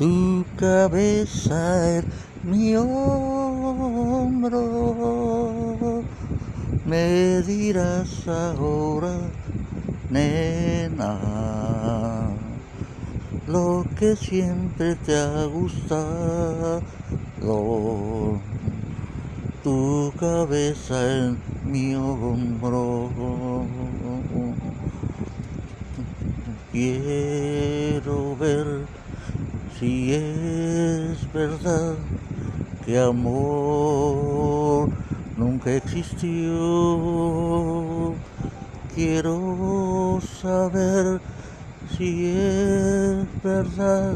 Tu cabeza en mi hombro, me dirás ahora, nena, lo que siempre te ha gustado. Tu cabeza en mi hombro. Quiero ver si es verdad que amor nunca existió. Quiero saber si es verdad